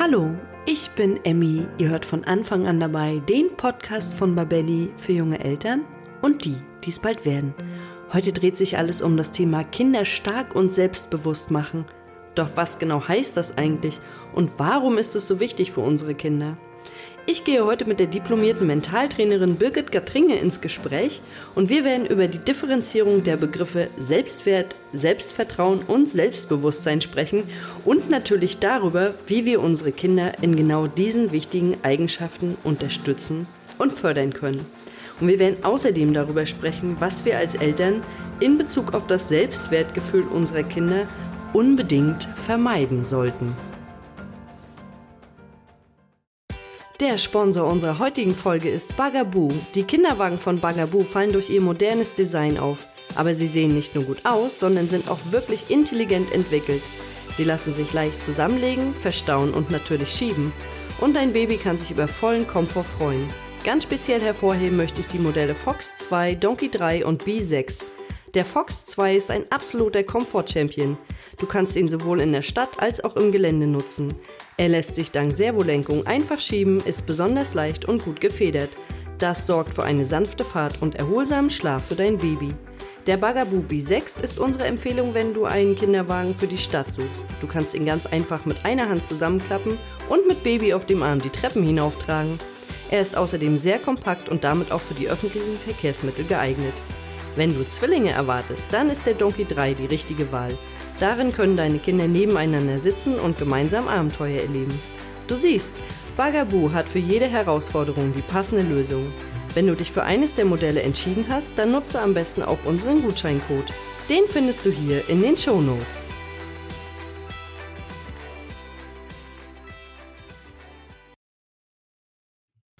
Hallo, ich bin Emmy. Ihr hört von Anfang an dabei den Podcast von Babelli für junge Eltern und die, die es bald werden. Heute dreht sich alles um das Thema Kinder stark und selbstbewusst machen. Doch was genau heißt das eigentlich und warum ist es so wichtig für unsere Kinder? Ich gehe heute mit der diplomierten Mentaltrainerin Birgit Gatringe ins Gespräch und wir werden über die Differenzierung der Begriffe Selbstwert, Selbstvertrauen und Selbstbewusstsein sprechen und natürlich darüber, wie wir unsere Kinder in genau diesen wichtigen Eigenschaften unterstützen und fördern können. Und wir werden außerdem darüber sprechen, was wir als Eltern in Bezug auf das Selbstwertgefühl unserer Kinder unbedingt vermeiden sollten. Der Sponsor unserer heutigen Folge ist Bagaboo. Die Kinderwagen von Bagaboo fallen durch ihr modernes Design auf. Aber sie sehen nicht nur gut aus, sondern sind auch wirklich intelligent entwickelt. Sie lassen sich leicht zusammenlegen, verstauen und natürlich schieben. Und dein Baby kann sich über vollen Komfort freuen. Ganz speziell hervorheben möchte ich die Modelle Fox 2, Donkey 3 und B6. Der Fox 2 ist ein absoluter Komfort-Champion. Du kannst ihn sowohl in der Stadt als auch im Gelände nutzen. Er lässt sich dank Servolenkung einfach schieben, ist besonders leicht und gut gefedert. Das sorgt für eine sanfte Fahrt und erholsamen Schlaf für dein Baby. Der Bagaboo B6 ist unsere Empfehlung, wenn du einen Kinderwagen für die Stadt suchst. Du kannst ihn ganz einfach mit einer Hand zusammenklappen und mit Baby auf dem Arm die Treppen hinauftragen. Er ist außerdem sehr kompakt und damit auch für die öffentlichen Verkehrsmittel geeignet. Wenn du Zwillinge erwartest, dann ist der Donkey 3 die richtige Wahl. Darin können deine Kinder nebeneinander sitzen und gemeinsam Abenteuer erleben. Du siehst, Bagaboo hat für jede Herausforderung die passende Lösung. Wenn du dich für eines der Modelle entschieden hast, dann nutze am besten auch unseren Gutscheincode. Den findest du hier in den Show Notes.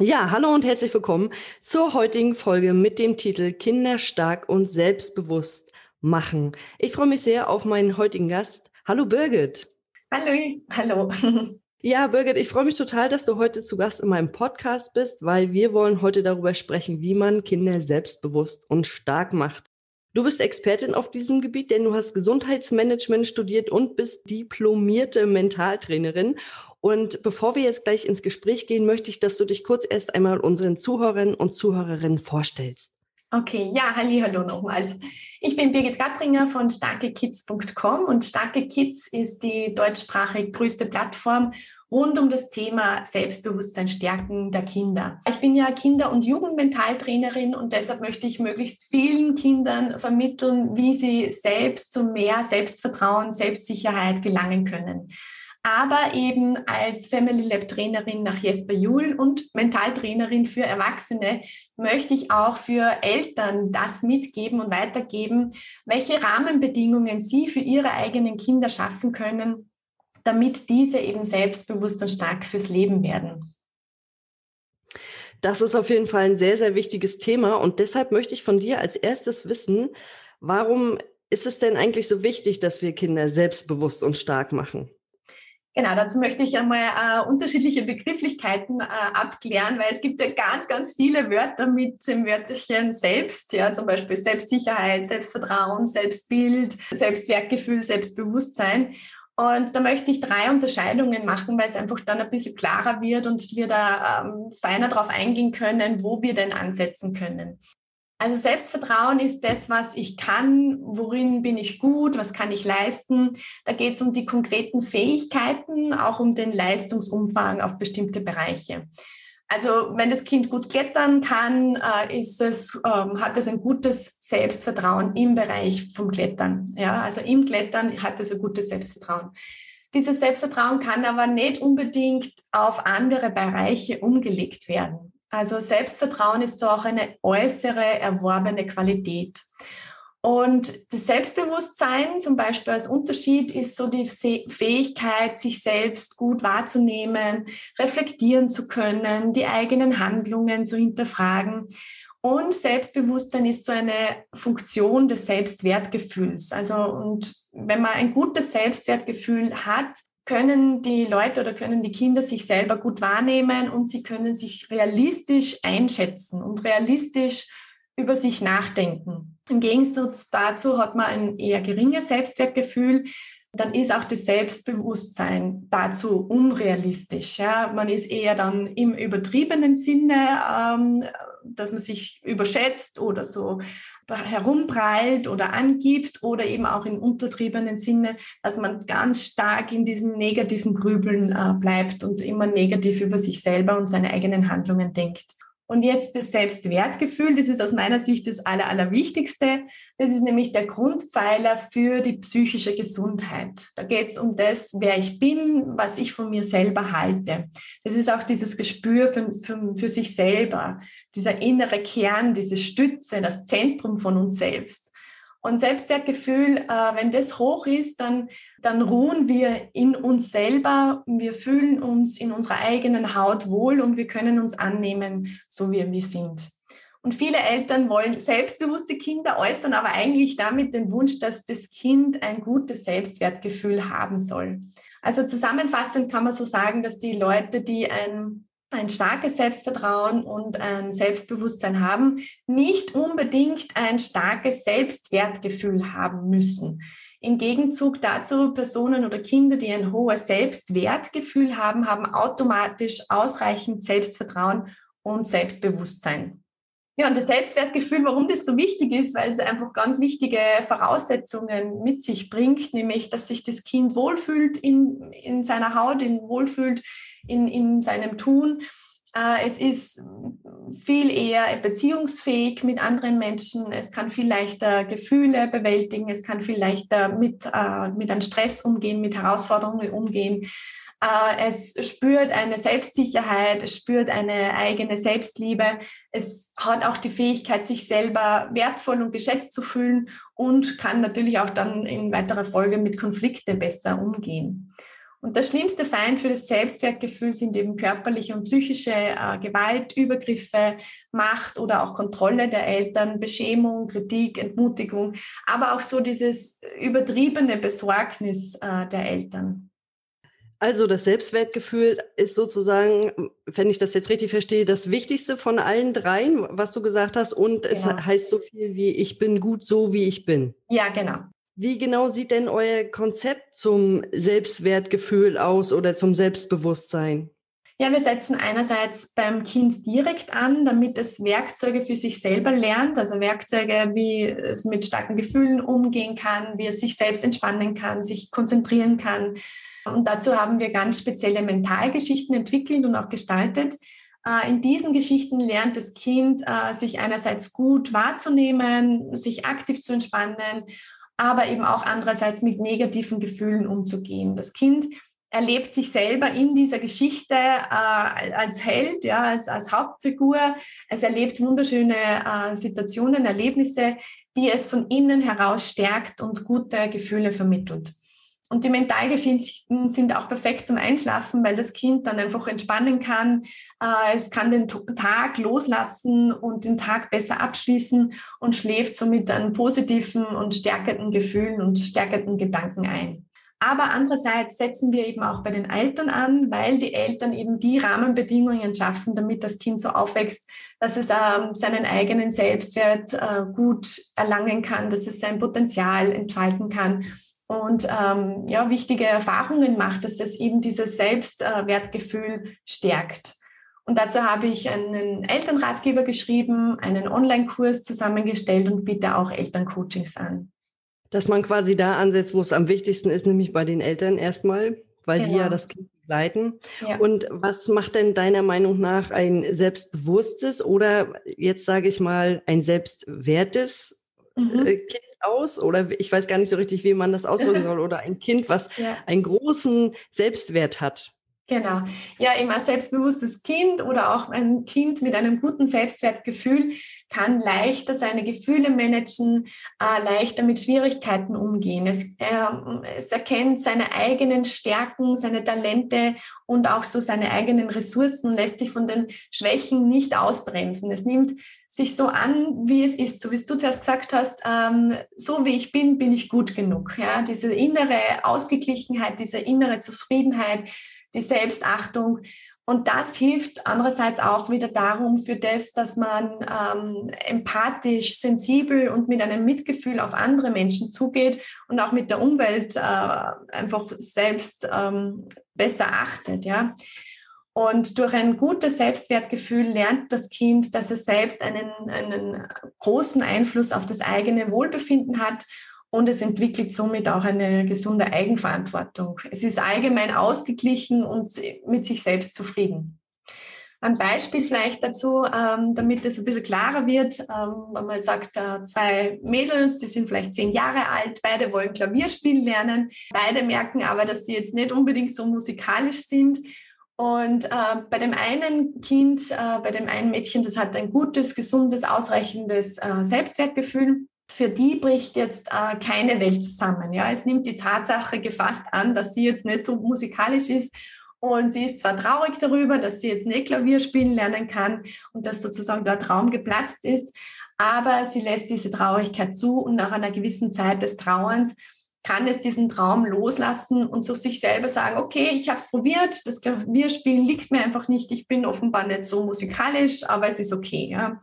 Ja, hallo und herzlich willkommen zur heutigen Folge mit dem Titel Kinder stark und selbstbewusst machen. Ich freue mich sehr auf meinen heutigen Gast. Hallo Birgit. Hallo, hallo. Ja, Birgit, ich freue mich total, dass du heute zu Gast in meinem Podcast bist, weil wir wollen heute darüber sprechen, wie man Kinder selbstbewusst und stark macht. Du bist Expertin auf diesem Gebiet, denn du hast Gesundheitsmanagement studiert und bist diplomierte Mentaltrainerin. Und bevor wir jetzt gleich ins Gespräch gehen, möchte ich, dass du dich kurz erst einmal unseren Zuhörern und Zuhörerinnen vorstellst. Okay, ja, halli, hallo nochmals. Ich bin Birgit Gattringer von starkekids.com und Starke Kids ist die deutschsprachig größte Plattform rund um das Thema Selbstbewusstsein stärken der Kinder. Ich bin ja Kinder- und Jugendmentaltrainerin und deshalb möchte ich möglichst vielen Kindern vermitteln, wie sie selbst zu mehr Selbstvertrauen, Selbstsicherheit gelangen können aber eben als Family Lab Trainerin nach Jesper Juhl und Mentaltrainerin für Erwachsene möchte ich auch für Eltern das mitgeben und weitergeben, welche Rahmenbedingungen sie für ihre eigenen Kinder schaffen können, damit diese eben selbstbewusst und stark fürs Leben werden. Das ist auf jeden Fall ein sehr, sehr wichtiges Thema und deshalb möchte ich von dir als erstes wissen, warum ist es denn eigentlich so wichtig, dass wir Kinder selbstbewusst und stark machen? Genau, dazu möchte ich einmal äh, unterschiedliche Begrifflichkeiten äh, abklären, weil es gibt ja ganz, ganz viele Wörter mit dem Wörterchen selbst, ja, zum Beispiel Selbstsicherheit, Selbstvertrauen, Selbstbild, Selbstwertgefühl, Selbstbewusstsein. Und da möchte ich drei Unterscheidungen machen, weil es einfach dann ein bisschen klarer wird und wir da ähm, feiner darauf eingehen können, wo wir denn ansetzen können. Also Selbstvertrauen ist das, was ich kann, worin bin ich gut, was kann ich leisten. Da geht es um die konkreten Fähigkeiten, auch um den Leistungsumfang auf bestimmte Bereiche. Also wenn das Kind gut klettern kann, äh, ist es, ähm, hat es ein gutes Selbstvertrauen im Bereich vom Klettern. Ja, also im Klettern hat es ein gutes Selbstvertrauen. Dieses Selbstvertrauen kann aber nicht unbedingt auf andere Bereiche umgelegt werden. Also Selbstvertrauen ist so auch eine äußere erworbene Qualität. Und das Selbstbewusstsein zum Beispiel als Unterschied ist so die Fähigkeit, sich selbst gut wahrzunehmen, reflektieren zu können, die eigenen Handlungen zu hinterfragen. Und Selbstbewusstsein ist so eine Funktion des Selbstwertgefühls. Also, und wenn man ein gutes Selbstwertgefühl hat, können die Leute oder können die Kinder sich selber gut wahrnehmen und sie können sich realistisch einschätzen und realistisch über sich nachdenken. Im Gegensatz dazu hat man ein eher geringes Selbstwertgefühl, dann ist auch das Selbstbewusstsein dazu unrealistisch. Ja? Man ist eher dann im übertriebenen Sinne, ähm, dass man sich überschätzt oder so herumprallt oder angibt oder eben auch im untertriebenen Sinne, dass man ganz stark in diesem negativen Grübeln äh, bleibt und immer negativ über sich selber und seine eigenen Handlungen denkt. Und jetzt das Selbstwertgefühl, das ist aus meiner Sicht das Aller, Allerwichtigste. Das ist nämlich der Grundpfeiler für die psychische Gesundheit. Da geht es um das, wer ich bin, was ich von mir selber halte. Das ist auch dieses Gespür für, für, für sich selber, dieser innere Kern, diese Stütze, das Zentrum von uns selbst. Und Selbstwertgefühl, äh, wenn das hoch ist, dann, dann ruhen wir in uns selber, wir fühlen uns in unserer eigenen Haut wohl und wir können uns annehmen, so wie wir sind. Und viele Eltern wollen selbstbewusste Kinder äußern, aber eigentlich damit den Wunsch, dass das Kind ein gutes Selbstwertgefühl haben soll. Also zusammenfassend kann man so sagen, dass die Leute, die ein ein starkes Selbstvertrauen und ein Selbstbewusstsein haben, nicht unbedingt ein starkes Selbstwertgefühl haben müssen. Im Gegenzug dazu Personen oder Kinder, die ein hohes Selbstwertgefühl haben, haben automatisch ausreichend Selbstvertrauen und Selbstbewusstsein. Ja, und das Selbstwertgefühl, warum das so wichtig ist, weil es einfach ganz wichtige Voraussetzungen mit sich bringt, nämlich, dass sich das Kind wohlfühlt in, in seiner Haut, in wohlfühlt in, in seinem Tun. Äh, es ist viel eher beziehungsfähig mit anderen Menschen. Es kann viel leichter Gefühle bewältigen. Es kann viel leichter mit, äh, mit einem Stress umgehen, mit Herausforderungen umgehen. Äh, es spürt eine Selbstsicherheit, es spürt eine eigene Selbstliebe. Es hat auch die Fähigkeit, sich selber wertvoll und geschätzt zu fühlen und kann natürlich auch dann in weiterer Folge mit Konflikte besser umgehen. Und der schlimmste Feind für das Selbstwertgefühl sind eben körperliche und psychische äh, Gewalt, Übergriffe, Macht oder auch Kontrolle der Eltern, Beschämung, Kritik, Entmutigung, aber auch so dieses übertriebene Besorgnis äh, der Eltern. Also das Selbstwertgefühl ist sozusagen, wenn ich das jetzt richtig verstehe, das Wichtigste von allen dreien, was du gesagt hast. Und es genau. heißt so viel wie, ich bin gut so, wie ich bin. Ja, genau. Wie genau sieht denn euer Konzept zum Selbstwertgefühl aus oder zum Selbstbewusstsein? Ja, wir setzen einerseits beim Kind direkt an, damit es Werkzeuge für sich selber lernt, also Werkzeuge, wie es mit starken Gefühlen umgehen kann, wie es sich selbst entspannen kann, sich konzentrieren kann, und dazu haben wir ganz spezielle Mentalgeschichten entwickelt und auch gestaltet. Äh, in diesen Geschichten lernt das Kind, äh, sich einerseits gut wahrzunehmen, sich aktiv zu entspannen, aber eben auch andererseits mit negativen Gefühlen umzugehen. Das Kind erlebt sich selber in dieser Geschichte äh, als Held, ja, als, als Hauptfigur. Es erlebt wunderschöne äh, Situationen, Erlebnisse, die es von innen heraus stärkt und gute Gefühle vermittelt. Und die Mentalgeschichten sind auch perfekt zum Einschlafen, weil das Kind dann einfach entspannen kann. Äh, es kann den Tag loslassen und den Tag besser abschließen und schläft somit an positiven und stärkenden Gefühlen und stärkenden Gedanken ein. Aber andererseits setzen wir eben auch bei den Eltern an, weil die Eltern eben die Rahmenbedingungen schaffen, damit das Kind so aufwächst, dass es ähm, seinen eigenen Selbstwert äh, gut erlangen kann, dass es sein Potenzial entfalten kann und ähm, ja, wichtige Erfahrungen macht, dass das eben dieses Selbstwertgefühl stärkt. Und dazu habe ich einen Elternratgeber geschrieben, einen Online-Kurs zusammengestellt und biete auch Elterncoachings an. Dass man quasi da ansetzt, wo es am wichtigsten ist, nämlich bei den Eltern erstmal, weil genau. die ja genau. das Kind begleiten. Ja. Und was macht denn deiner Meinung nach ein selbstbewusstes oder jetzt sage ich mal ein selbstwertes mhm. Äh, kind aus oder ich weiß gar nicht so richtig, wie man das ausdrücken soll oder ein Kind, was ja. einen großen Selbstwert hat. Genau. Ja, immer ein selbstbewusstes Kind oder auch ein Kind mit einem guten Selbstwertgefühl kann leichter seine Gefühle managen, äh, leichter mit Schwierigkeiten umgehen. Es, äh, es erkennt seine eigenen Stärken, seine Talente und auch so seine eigenen Ressourcen lässt sich von den Schwächen nicht ausbremsen. Es nimmt sich so an, wie es ist, so wie du zuerst gesagt hast, ähm, so wie ich bin, bin ich gut genug. Ja, diese innere Ausgeglichenheit, diese innere Zufriedenheit, die Selbstachtung. Und das hilft andererseits auch wieder darum, für das, dass man ähm, empathisch, sensibel und mit einem Mitgefühl auf andere Menschen zugeht und auch mit der Umwelt äh, einfach selbst ähm, besser achtet. Ja. Und durch ein gutes Selbstwertgefühl lernt das Kind, dass es selbst einen, einen großen Einfluss auf das eigene Wohlbefinden hat und es entwickelt somit auch eine gesunde Eigenverantwortung. Es ist allgemein ausgeglichen und mit sich selbst zufrieden. Ein Beispiel vielleicht dazu, ähm, damit es ein bisschen klarer wird, ähm, wenn man sagt, äh, zwei Mädels, die sind vielleicht zehn Jahre alt, beide wollen Klavier spielen lernen, beide merken aber, dass sie jetzt nicht unbedingt so musikalisch sind. Und äh, bei dem einen Kind, äh, bei dem einen Mädchen, das hat ein gutes, gesundes, ausreichendes äh, Selbstwertgefühl für die bricht jetzt äh, keine Welt zusammen. Ja, es nimmt die Tatsache gefasst an, dass sie jetzt nicht so musikalisch ist und sie ist zwar traurig darüber, dass sie jetzt nicht Klavier spielen lernen kann und dass sozusagen der Traum geplatzt ist, aber sie lässt diese Traurigkeit zu und nach einer gewissen Zeit des Trauerns kann es diesen Traum loslassen und zu sich selber sagen, okay, ich habe es probiert, das Klavierspielen liegt mir einfach nicht, ich bin offenbar nicht so musikalisch, aber es ist okay. Ja.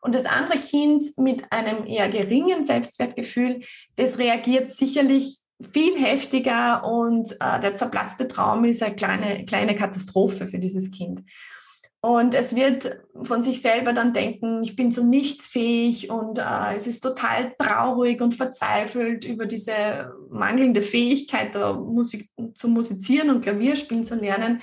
Und das andere Kind mit einem eher geringen Selbstwertgefühl, das reagiert sicherlich viel heftiger und äh, der zerplatzte Traum ist eine kleine, kleine Katastrophe für dieses Kind. Und es wird von sich selber dann denken, ich bin zu nichts fähig und äh, es ist total traurig und verzweifelt über diese mangelnde Fähigkeit, Musik, zu musizieren und Klavier spielen zu lernen.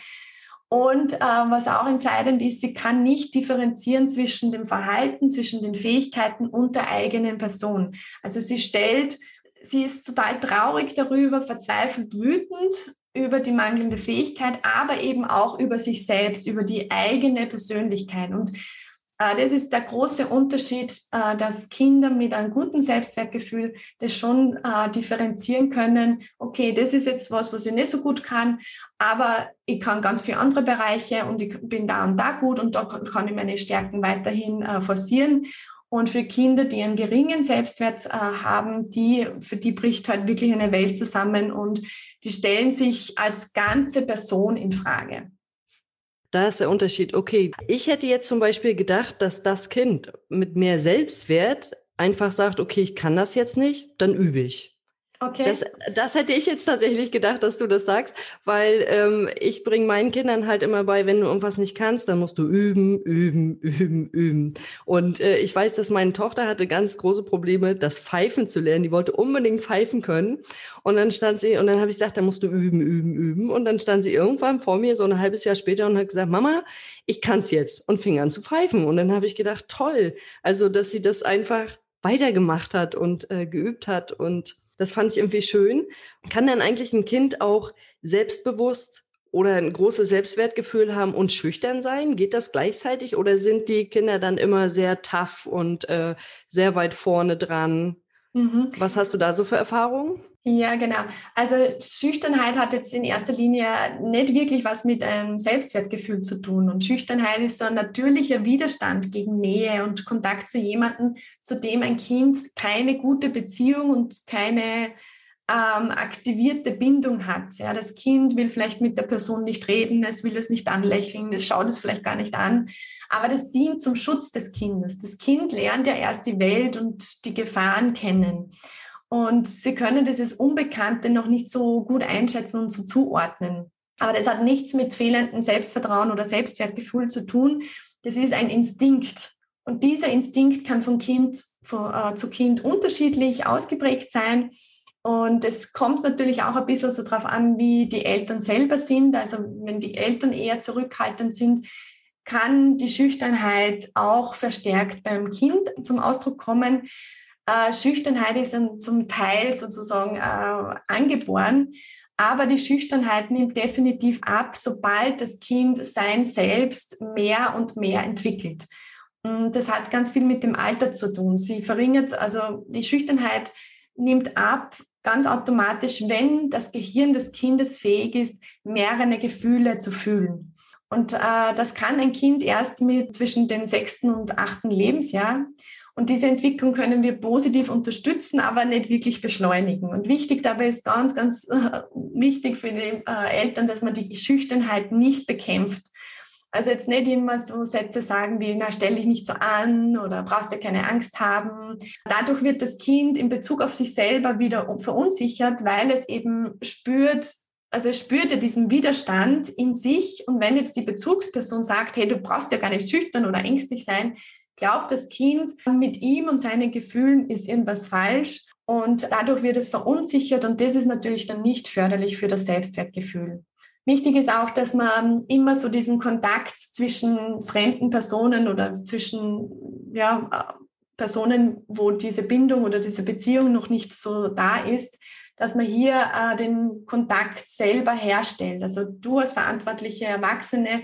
Und äh, was auch entscheidend ist, sie kann nicht differenzieren zwischen dem Verhalten, zwischen den Fähigkeiten und der eigenen Person. Also sie stellt, sie ist total traurig darüber, verzweifelt wütend über die mangelnde Fähigkeit, aber eben auch über sich selbst, über die eigene Persönlichkeit. Und das ist der große Unterschied, äh, dass Kinder mit einem guten Selbstwertgefühl das schon äh, differenzieren können. Okay, das ist jetzt was, was ich nicht so gut kann, aber ich kann ganz viele andere Bereiche und ich bin da und da gut und da kann ich meine Stärken weiterhin forcieren. Und für Kinder, die einen geringen Selbstwert haben, die, für die bricht halt wirklich eine Welt zusammen und die stellen sich als ganze Person in Frage. Da ist der Unterschied. Okay, ich hätte jetzt zum Beispiel gedacht, dass das Kind mit mehr Selbstwert einfach sagt, okay, ich kann das jetzt nicht, dann übe ich. Okay. Das, das hätte ich jetzt tatsächlich gedacht, dass du das sagst, weil ähm, ich bringe meinen Kindern halt immer bei, wenn du irgendwas nicht kannst, dann musst du üben, üben, üben, üben. Und äh, ich weiß, dass meine Tochter hatte ganz große Probleme, das Pfeifen zu lernen. Die wollte unbedingt pfeifen können. Und dann stand sie, und dann habe ich gesagt, dann musst du üben, üben, üben. Und dann stand sie irgendwann vor mir, so ein halbes Jahr später, und hat gesagt, Mama, ich kann's jetzt. Und fing an zu pfeifen. Und dann habe ich gedacht, toll. Also, dass sie das einfach weitergemacht hat und äh, geübt hat und das fand ich irgendwie schön. Kann dann eigentlich ein Kind auch selbstbewusst oder ein großes Selbstwertgefühl haben und schüchtern sein? Geht das gleichzeitig oder sind die Kinder dann immer sehr tough und äh, sehr weit vorne dran? Mhm. Was hast du da so für Erfahrungen? Ja, genau. Also Schüchternheit hat jetzt in erster Linie nicht wirklich was mit einem Selbstwertgefühl zu tun. Und Schüchternheit ist so ein natürlicher Widerstand gegen Nähe und Kontakt zu jemandem, zu dem ein Kind keine gute Beziehung und keine ähm, aktivierte Bindung hat. Ja, das Kind will vielleicht mit der Person nicht reden, es will es nicht anlächeln, es schaut es vielleicht gar nicht an, aber das dient zum Schutz des Kindes. Das Kind lernt ja erst die Welt und die Gefahren kennen. Und sie können dieses Unbekannte noch nicht so gut einschätzen und so zuordnen. Aber das hat nichts mit fehlendem Selbstvertrauen oder Selbstwertgefühl zu tun. Das ist ein Instinkt. Und dieser Instinkt kann von Kind von, äh, zu Kind unterschiedlich ausgeprägt sein. Und es kommt natürlich auch ein bisschen so darauf an, wie die Eltern selber sind. Also wenn die Eltern eher zurückhaltend sind, kann die Schüchternheit auch verstärkt beim Kind zum Ausdruck kommen. Äh, Schüchternheit ist dann zum Teil sozusagen äh, angeboren, aber die Schüchternheit nimmt definitiv ab, sobald das Kind sein Selbst mehr und mehr entwickelt. Und das hat ganz viel mit dem Alter zu tun. Sie verringert, also die Schüchternheit nimmt ab, ganz automatisch, wenn das Gehirn des Kindes fähig ist, mehrere Gefühle zu fühlen. Und äh, das kann ein Kind erst mit zwischen den sechsten und achten Lebensjahr. Und diese Entwicklung können wir positiv unterstützen, aber nicht wirklich beschleunigen. Und wichtig dabei ist ganz, ganz äh, wichtig für die äh, Eltern, dass man die Schüchternheit nicht bekämpft. Also jetzt nicht immer so Sätze sagen wie, na, stell dich nicht so an oder brauchst dir keine Angst haben. Dadurch wird das Kind in Bezug auf sich selber wieder verunsichert, weil es eben spürt, also es spürt ja diesen Widerstand in sich. Und wenn jetzt die Bezugsperson sagt, hey, du brauchst ja gar nicht schüchtern oder ängstlich sein, glaubt das Kind, mit ihm und seinen Gefühlen ist irgendwas falsch. Und dadurch wird es verunsichert und das ist natürlich dann nicht förderlich für das Selbstwertgefühl. Wichtig ist auch, dass man immer so diesen Kontakt zwischen fremden Personen oder zwischen ja, Personen, wo diese Bindung oder diese Beziehung noch nicht so da ist, dass man hier äh, den Kontakt selber herstellt. Also du als verantwortliche Erwachsene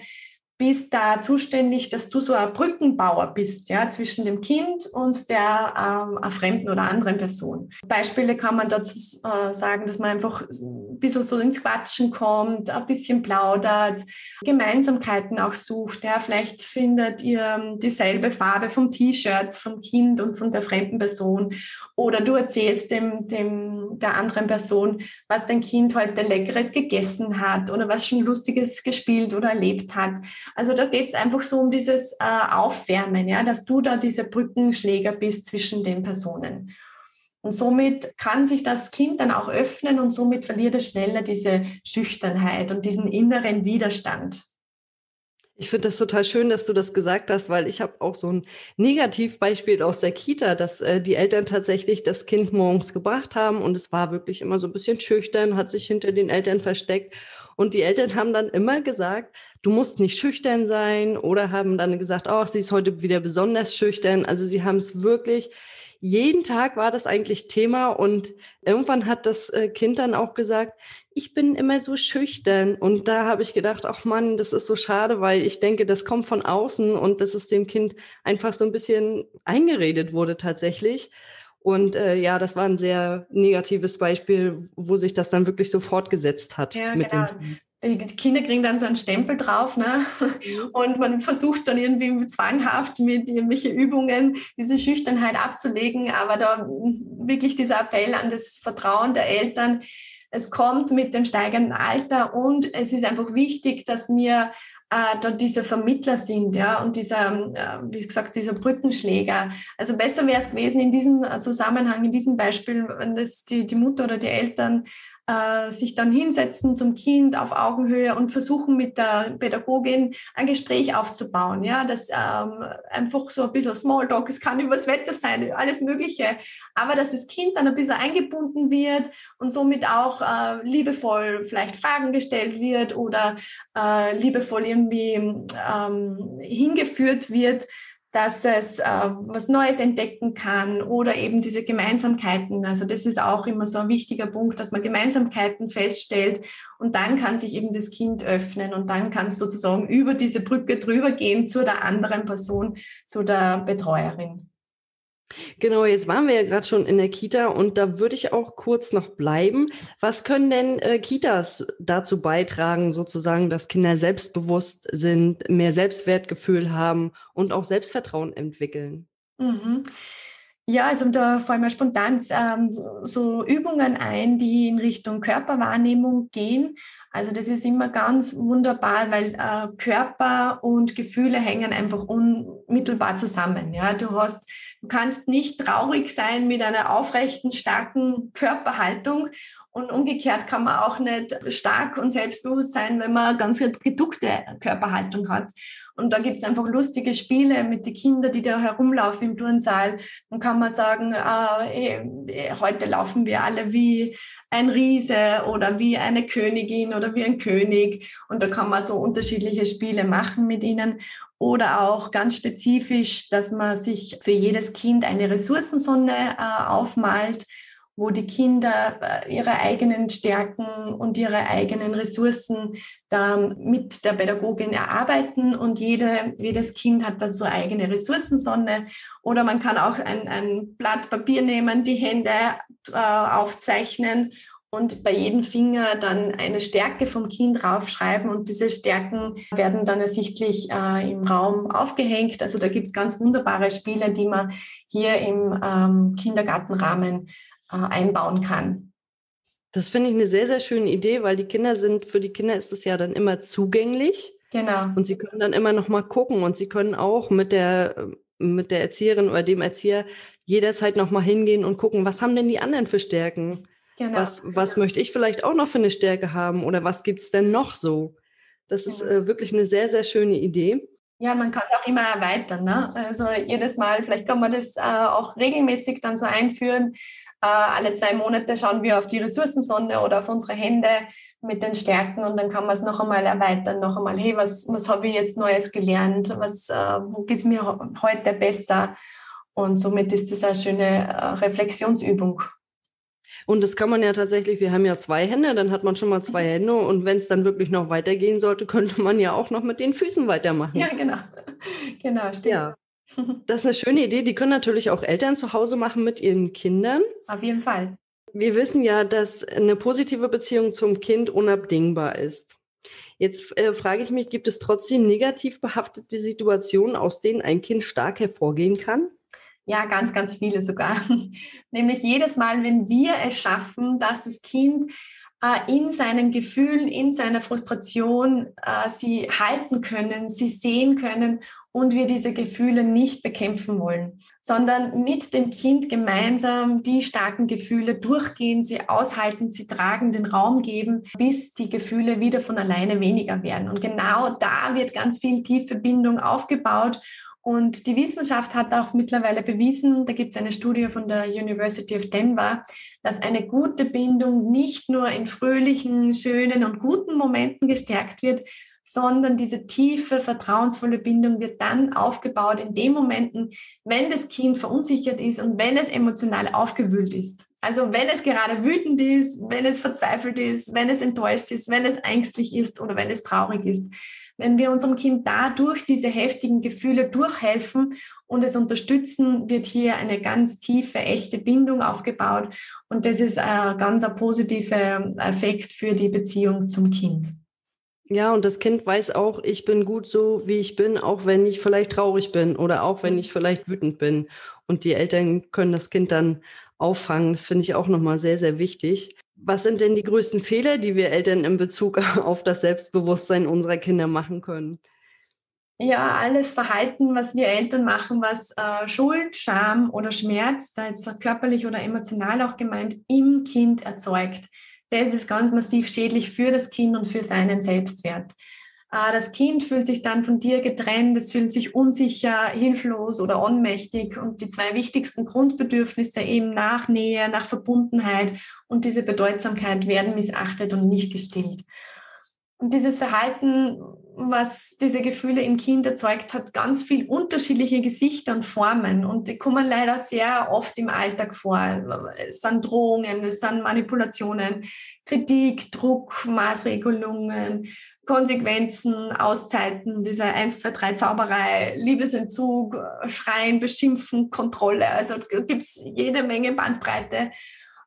bist da zuständig, dass du so ein Brückenbauer bist, ja, zwischen dem Kind und der ähm, fremden oder anderen Person. Beispiele kann man dazu äh, sagen, dass man einfach ein bisschen so ins Quatschen kommt, ein bisschen plaudert, Gemeinsamkeiten auch sucht. Ja, vielleicht findet ihr dieselbe Farbe vom T-Shirt vom Kind und von der fremden Person. Oder du erzählst dem, dem, der anderen Person, was dein Kind heute Leckeres gegessen hat oder was schon Lustiges gespielt oder erlebt hat. Also da geht es einfach so um dieses äh, Aufwärmen, ja, dass du da diese Brückenschläger bist zwischen den Personen. Und somit kann sich das Kind dann auch öffnen und somit verliert es schneller diese Schüchternheit und diesen inneren Widerstand. Ich finde das total schön, dass du das gesagt hast, weil ich habe auch so ein Negativbeispiel aus der Kita, dass äh, die Eltern tatsächlich das Kind morgens gebracht haben und es war wirklich immer so ein bisschen schüchtern, hat sich hinter den Eltern versteckt und die Eltern haben dann immer gesagt, du musst nicht schüchtern sein oder haben dann gesagt, ach, sie ist heute wieder besonders schüchtern. Also sie haben es wirklich, jeden Tag war das eigentlich Thema und irgendwann hat das äh, Kind dann auch gesagt, ich bin immer so schüchtern. Und da habe ich gedacht, ach Mann, das ist so schade, weil ich denke, das kommt von außen und dass es dem Kind einfach so ein bisschen eingeredet wurde tatsächlich. Und äh, ja, das war ein sehr negatives Beispiel, wo sich das dann wirklich so fortgesetzt hat. Ja, mit genau. Dem die Kinder kriegen dann so einen Stempel drauf, ne? Mhm. Und man versucht dann irgendwie zwanghaft mit irgendwelchen Übungen diese Schüchternheit abzulegen. Aber da wirklich dieser Appell an das Vertrauen der Eltern. Es kommt mit dem steigenden Alter und es ist einfach wichtig, dass wir äh, da diese Vermittler sind, ja, und dieser, äh, wie gesagt, dieser Brückenschläger. Also besser wäre es gewesen in diesem Zusammenhang, in diesem Beispiel, wenn das die, die Mutter oder die Eltern äh, sich dann hinsetzen zum Kind auf Augenhöhe und versuchen mit der Pädagogin ein Gespräch aufzubauen. Ja, das ähm, einfach so ein bisschen Smalltalk, es kann übers Wetter sein, alles Mögliche, aber dass das Kind dann ein bisschen eingebunden wird und somit auch äh, liebevoll vielleicht Fragen gestellt wird oder äh, liebevoll irgendwie ähm, hingeführt wird dass es äh, was Neues entdecken kann oder eben diese Gemeinsamkeiten. Also das ist auch immer so ein wichtiger Punkt, dass man Gemeinsamkeiten feststellt und dann kann sich eben das Kind öffnen und dann kann es sozusagen über diese Brücke drüber gehen zu der anderen Person, zu der Betreuerin. Genau, jetzt waren wir ja gerade schon in der Kita und da würde ich auch kurz noch bleiben. Was können denn äh, Kitas dazu beitragen, sozusagen, dass Kinder selbstbewusst sind, mehr Selbstwertgefühl haben und auch Selbstvertrauen entwickeln? Mhm. Ja, also da fallen mir spontan ähm, so Übungen ein, die in Richtung Körperwahrnehmung gehen. Also das ist immer ganz wunderbar, weil äh, Körper und Gefühle hängen einfach unmittelbar zusammen. Ja, du hast, du kannst nicht traurig sein mit einer aufrechten, starken Körperhaltung und umgekehrt kann man auch nicht stark und selbstbewusst sein, wenn man ganz geduckte Körperhaltung hat. Und da gibt's einfach lustige Spiele mit den Kindern, die da herumlaufen im Turnsaal. Dann kann man sagen, äh, heute laufen wir alle wie ein Riese oder wie eine Königin oder wie ein König. Und da kann man so unterschiedliche Spiele machen mit ihnen. Oder auch ganz spezifisch, dass man sich für jedes Kind eine Ressourcensonne äh, aufmalt wo die Kinder äh, ihre eigenen Stärken und ihre eigenen Ressourcen da mit der Pädagogin erarbeiten und jede, jedes Kind hat da so eigene Ressourcensonne. Oder man kann auch ein, ein Blatt Papier nehmen, die Hände äh, aufzeichnen und bei jedem Finger dann eine Stärke vom Kind draufschreiben und diese Stärken werden dann ersichtlich äh, im Raum aufgehängt. Also da gibt's ganz wunderbare Spiele, die man hier im ähm, Kindergartenrahmen einbauen kann. Das finde ich eine sehr, sehr schöne Idee, weil die Kinder sind, für die Kinder ist es ja dann immer zugänglich. Genau. Und sie können dann immer noch mal gucken und sie können auch mit der mit der Erzieherin oder dem Erzieher jederzeit noch mal hingehen und gucken, was haben denn die anderen für Stärken? Genau. Was, was möchte ich vielleicht auch noch für eine Stärke haben oder was gibt es denn noch so? Das ist äh, wirklich eine sehr, sehr schöne Idee. Ja, man kann es auch immer erweitern. Ne? Also jedes Mal, vielleicht kann man das äh, auch regelmäßig dann so einführen. Äh, alle zwei Monate schauen wir auf die Ressourcensonde oder auf unsere Hände mit den Stärken und dann kann man es noch einmal erweitern, noch einmal, hey, was, was habe ich jetzt Neues gelernt? Was, äh, wo geht es mir heute besser? Und somit ist das eine schöne äh, Reflexionsübung. Und das kann man ja tatsächlich, wir haben ja zwei Hände, dann hat man schon mal zwei Hände und wenn es dann wirklich noch weitergehen sollte, könnte man ja auch noch mit den Füßen weitermachen. Ja, genau. Genau, stimmt. Ja. Das ist eine schöne Idee. Die können natürlich auch Eltern zu Hause machen mit ihren Kindern. Auf jeden Fall. Wir wissen ja, dass eine positive Beziehung zum Kind unabdingbar ist. Jetzt äh, frage ich mich, gibt es trotzdem negativ behaftete Situationen, aus denen ein Kind stark hervorgehen kann? Ja, ganz, ganz viele sogar. Nämlich jedes Mal, wenn wir es schaffen, dass das Kind äh, in seinen Gefühlen, in seiner Frustration äh, sie halten können, sie sehen können und wir diese Gefühle nicht bekämpfen wollen, sondern mit dem Kind gemeinsam die starken Gefühle durchgehen, sie aushalten, sie tragen, den Raum geben, bis die Gefühle wieder von alleine weniger werden. Und genau da wird ganz viel tiefe Bindung aufgebaut und die Wissenschaft hat auch mittlerweile bewiesen, da gibt es eine Studie von der University of Denver, dass eine gute Bindung nicht nur in fröhlichen, schönen und guten Momenten gestärkt wird, sondern diese tiefe, vertrauensvolle Bindung wird dann aufgebaut in den Momenten, wenn das Kind verunsichert ist und wenn es emotional aufgewühlt ist. Also wenn es gerade wütend ist, wenn es verzweifelt ist, wenn es enttäuscht ist, wenn es ängstlich ist oder wenn es traurig ist wenn wir unserem Kind dadurch diese heftigen Gefühle durchhelfen und es unterstützen, wird hier eine ganz tiefe, echte Bindung aufgebaut. Und das ist ein ganz positiver Effekt für die Beziehung zum Kind. Ja, und das Kind weiß auch, ich bin gut so, wie ich bin, auch wenn ich vielleicht traurig bin oder auch wenn ich vielleicht wütend bin. Und die Eltern können das Kind dann auffangen. Das finde ich auch nochmal sehr, sehr wichtig. Was sind denn die größten Fehler, die wir Eltern in Bezug auf das Selbstbewusstsein unserer Kinder machen können? Ja, alles Verhalten, was wir Eltern machen, was äh, Schuld, Scham oder Schmerz, da ist körperlich oder emotional auch gemeint, im Kind erzeugt. Das ist ganz massiv schädlich für das Kind und für seinen Selbstwert. Äh, das Kind fühlt sich dann von dir getrennt, es fühlt sich unsicher, hilflos oder ohnmächtig. Und die zwei wichtigsten Grundbedürfnisse eben nach Nähe, nach Verbundenheit und diese Bedeutsamkeit werden missachtet und nicht gestillt. Und dieses Verhalten, was diese Gefühle im Kind erzeugt, hat ganz viel unterschiedliche Gesichter und Formen. Und die kommen leider sehr oft im Alltag vor. Es sind Drohungen, es sind Manipulationen, Kritik, Druck, Maßregelungen, Konsequenzen, Auszeiten, diese 1, 2, 3 Zauberei, Liebesentzug, Schreien, Beschimpfen, Kontrolle. Also gibt es jede Menge Bandbreite.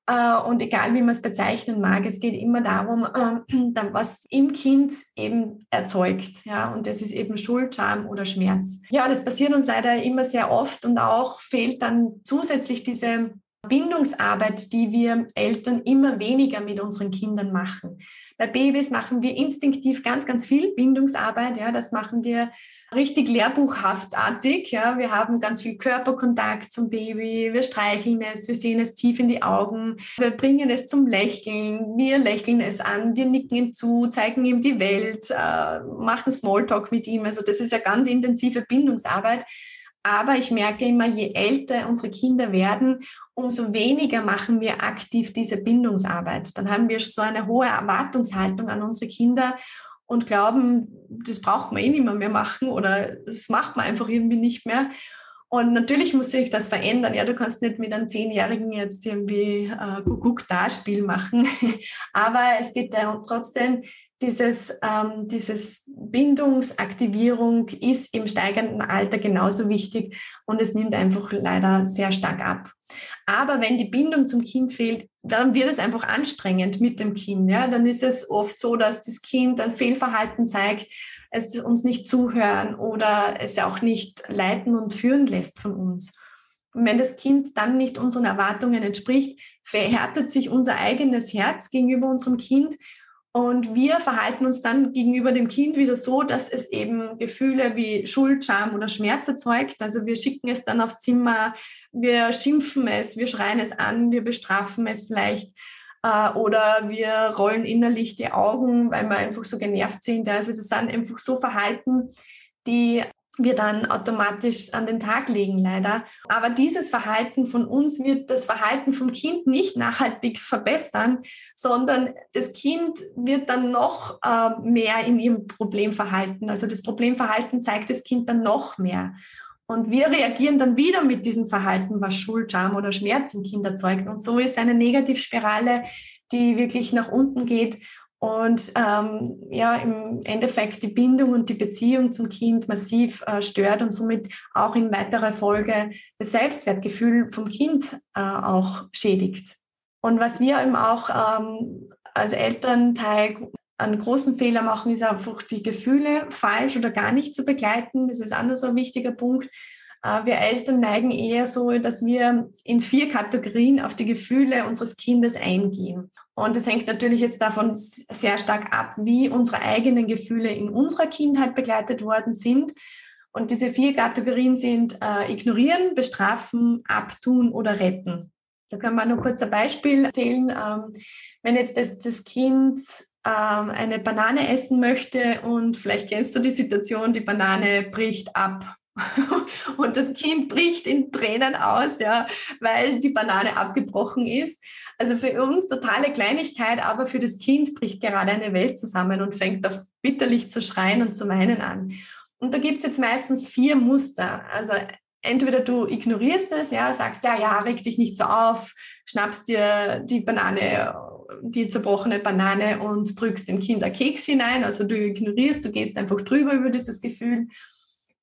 Äh, und egal wie man es bezeichnen mag, es geht immer darum, äh, was im Kind eben erzeugt. Ja, und das ist eben Schuld, Scham oder Schmerz. Ja, das passiert uns leider immer sehr oft und auch fehlt dann zusätzlich diese Bindungsarbeit, die wir Eltern immer weniger mit unseren Kindern machen. Bei Babys machen wir instinktiv ganz, ganz viel Bindungsarbeit. Ja, das machen wir richtig lehrbuchhaftartig. Ja, wir haben ganz viel Körperkontakt zum Baby. Wir streicheln es, wir sehen es tief in die Augen. Wir bringen es zum Lächeln. Wir lächeln es an. Wir nicken ihm zu, zeigen ihm die Welt, äh, machen Smalltalk mit ihm. Also das ist ja ganz intensive Bindungsarbeit. Aber ich merke immer, je älter unsere Kinder werden, umso weniger machen wir aktiv diese Bindungsarbeit. Dann haben wir so eine hohe Erwartungshaltung an unsere Kinder und glauben, das braucht man eh nicht mehr, mehr machen oder das macht man einfach irgendwie nicht mehr. Und natürlich muss sich das verändern. Ja, du kannst nicht mit einem Zehnjährigen jetzt irgendwie äh, Kuckuck-Da-Spiel machen. Aber es geht ja trotzdem dieses, ähm, dieses Bindungsaktivierung ist im steigenden Alter genauso wichtig und es nimmt einfach leider sehr stark ab. Aber wenn die Bindung zum Kind fehlt, dann wird es einfach anstrengend mit dem Kind. Ja? Dann ist es oft so, dass das Kind ein Fehlverhalten zeigt, es uns nicht zuhören oder es auch nicht leiten und führen lässt von uns. Und wenn das Kind dann nicht unseren Erwartungen entspricht, verhärtet sich unser eigenes Herz gegenüber unserem Kind Und wir verhalten uns dann gegenüber dem Kind wieder so, dass es eben Gefühle wie Schuld, Scham oder Schmerz erzeugt. Also wir schicken es dann aufs Zimmer, wir schimpfen es, wir schreien es an, wir bestrafen es vielleicht äh, oder wir rollen innerlich die Augen, weil wir einfach so genervt sind. Also das sind einfach so Verhalten, die wir dann automatisch an den Tag legen, leider. Aber dieses Verhalten von uns wird das Verhalten vom Kind nicht nachhaltig verbessern, sondern das Kind wird dann noch äh, mehr in ihrem Problemverhalten. Also das Problemverhalten zeigt das Kind dann noch mehr. Und wir reagieren dann wieder mit diesem Verhalten, was Schuld, Scham oder Schmerz im Kind erzeugt. Und so ist eine Negativspirale, die wirklich nach unten geht und ähm, ja, im Endeffekt die Bindung und die Beziehung zum Kind massiv äh, stört und somit auch in weiterer Folge das Selbstwertgefühl vom Kind äh, auch schädigt. Und was wir eben auch ähm, als Elternteil einen großen Fehler machen, ist einfach die Gefühle falsch oder gar nicht zu begleiten. Das ist anders so ein wichtiger Punkt. Äh, wir Eltern neigen eher so, dass wir in vier Kategorien auf die Gefühle unseres Kindes eingehen. Und das hängt natürlich jetzt davon sehr stark ab, wie unsere eigenen Gefühle in unserer Kindheit begleitet worden sind. Und diese vier Kategorien sind äh, ignorieren, bestrafen, abtun oder retten. Da können wir nur kurz ein Beispiel erzählen. Ähm, wenn jetzt das, das Kind ähm, eine Banane essen möchte und vielleicht kennst du die Situation, die Banane bricht ab und das Kind bricht in Tränen aus, ja, weil die Banane abgebrochen ist. Also für uns totale Kleinigkeit, aber für das Kind bricht gerade eine Welt zusammen und fängt auf bitterlich zu schreien und zu weinen an. Und da gibt es jetzt meistens vier Muster. Also entweder du ignorierst es, ja, sagst, ja, ja, reg dich nicht so auf, schnappst dir die Banane, die zerbrochene Banane und drückst dem Kind einen Keks hinein. Also du ignorierst, du gehst einfach drüber über dieses Gefühl.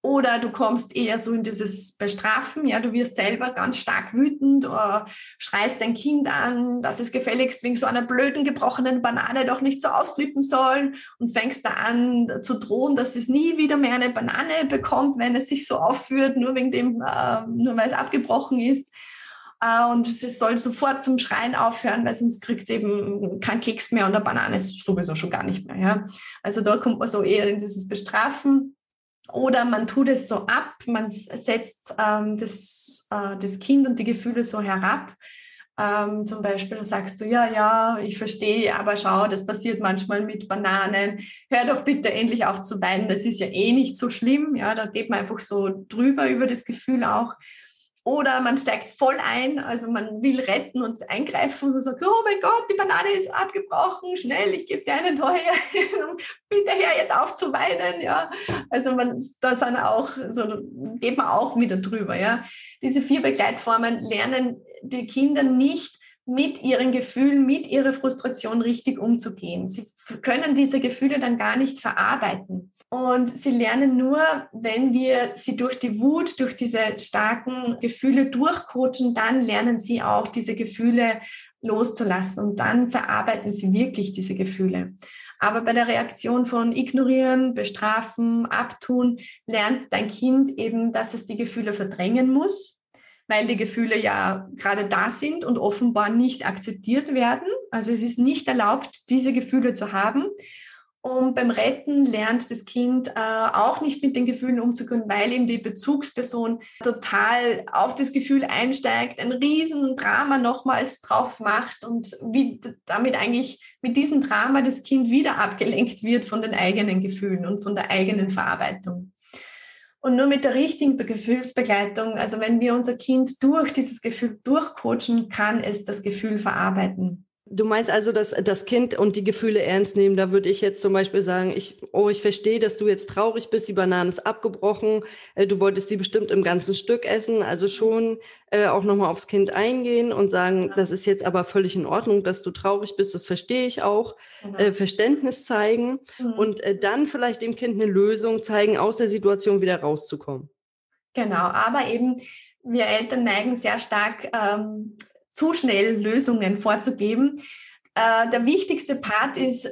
Oder du kommst eher so in dieses Bestrafen, ja, du wirst selber ganz stark wütend oder schreist dein Kind an, dass es gefälligst wegen so einer blöden gebrochenen Banane doch nicht so ausflippen soll und fängst da an zu drohen, dass es nie wieder mehr eine Banane bekommt, wenn es sich so aufführt, nur wegen dem, äh, nur weil es abgebrochen ist. Äh, und es soll sofort zum Schreien aufhören, weil sonst kriegt es eben kein Keks mehr und eine Banane ist sowieso schon gar nicht mehr. Ja. Also da kommt man so eher in dieses Bestrafen oder man tut es so ab, man setzt ähm, das, äh, das Kind und die Gefühle so herab. Ähm, zum Beispiel sagst du, ja, ja, ich verstehe, aber schau, das passiert manchmal mit Bananen. Hör doch bitte endlich auf zu weinen, das ist ja eh nicht so schlimm. Ja, da geht man einfach so drüber über das Gefühl auch. Oder man steigt voll ein, also man will retten und eingreifen und sagt, oh mein Gott, die Banane ist abgebrochen, schnell, ich gebe dir eine neue, bitte her jetzt auf zu weinen, ja. Also man, da sind auch, so geht man auch wieder drüber, ja. Diese vier Begleitformen lernen die Kinder nicht mit ihren Gefühlen, mit ihrer Frustration richtig umzugehen. Sie können diese Gefühle dann gar nicht verarbeiten. Und sie lernen nur, wenn wir sie durch die Wut, durch diese starken Gefühle durchcoachen, dann lernen sie auch diese Gefühle loszulassen und dann verarbeiten sie wirklich diese Gefühle. Aber bei der Reaktion von ignorieren, bestrafen, abtun, lernt dein Kind eben, dass es die Gefühle verdrängen muss weil die Gefühle ja gerade da sind und offenbar nicht akzeptiert werden. Also es ist nicht erlaubt, diese Gefühle zu haben. Und beim Retten lernt das Kind äh, auch nicht mit den Gefühlen umzugehen, weil ihm die Bezugsperson total auf das Gefühl einsteigt, ein Riesendrama nochmals drauf macht und wie damit eigentlich mit diesem Drama das Kind wieder abgelenkt wird von den eigenen Gefühlen und von der eigenen Verarbeitung. Und nur mit der richtigen Gefühlsbegleitung, also wenn wir unser Kind durch dieses Gefühl durchcoachen, kann es das Gefühl verarbeiten. Du meinst also, dass das Kind und die Gefühle ernst nehmen. Da würde ich jetzt zum Beispiel sagen, ich, oh, ich verstehe, dass du jetzt traurig bist, die Banane ist abgebrochen, äh, du wolltest sie bestimmt im ganzen Stück essen. Also schon äh, auch nochmal aufs Kind eingehen und sagen, das ist jetzt aber völlig in Ordnung, dass du traurig bist, das verstehe ich auch. Genau. Äh, Verständnis zeigen mhm. und äh, dann vielleicht dem Kind eine Lösung zeigen, aus der Situation wieder rauszukommen. Genau, aber eben wir Eltern neigen sehr stark ähm, zu schnell Lösungen vorzugeben. Äh, der wichtigste Part ist,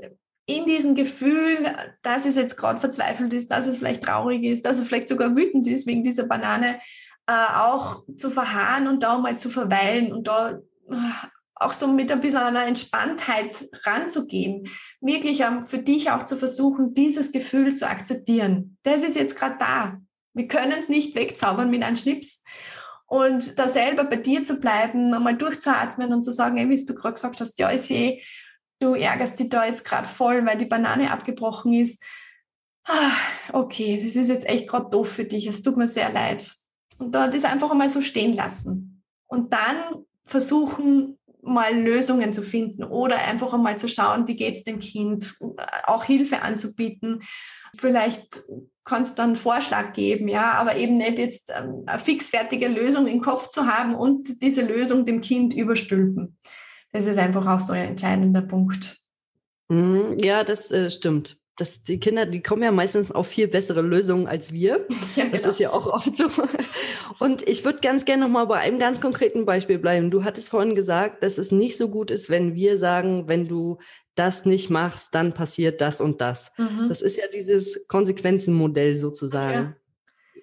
in diesem Gefühl, dass es jetzt gerade verzweifelt ist, dass es vielleicht traurig ist, dass es vielleicht sogar wütend ist wegen dieser Banane, äh, auch zu verharren und da mal zu verweilen und da äh, auch so mit ein bisschen einer Entspanntheit ranzugehen, wirklich für dich auch zu versuchen, dieses Gefühl zu akzeptieren. Das ist jetzt gerade da. Wir können es nicht wegzaubern mit einem Schnips. Und da selber bei dir zu bleiben, einmal durchzuatmen und zu sagen, ey, wie du gerade gesagt hast, ja, ich sehe, du ärgerst dich da jetzt gerade voll, weil die Banane abgebrochen ist. Ah, okay, das ist jetzt echt gerade doof für dich, es tut mir sehr leid. Und da das einfach einmal so stehen lassen. Und dann versuchen, mal Lösungen zu finden oder einfach einmal zu schauen, wie geht's dem Kind, auch Hilfe anzubieten. Vielleicht kannst du einen Vorschlag geben, ja, aber eben nicht jetzt ähm, eine fixfertige Lösung im Kopf zu haben und diese Lösung dem Kind überstülpen. Das ist einfach auch so ein entscheidender Punkt. Mhm, ja, das äh, stimmt das, die Kinder, die kommen ja meistens auf viel bessere Lösungen als wir. Ja, genau. Das ist ja auch oft so. Und ich würde ganz gerne noch mal bei einem ganz konkreten Beispiel bleiben. Du hattest vorhin gesagt, dass es nicht so gut ist, wenn wir sagen, wenn du das nicht machst, dann passiert das und das. Mhm. Das ist ja dieses Konsequenzenmodell sozusagen.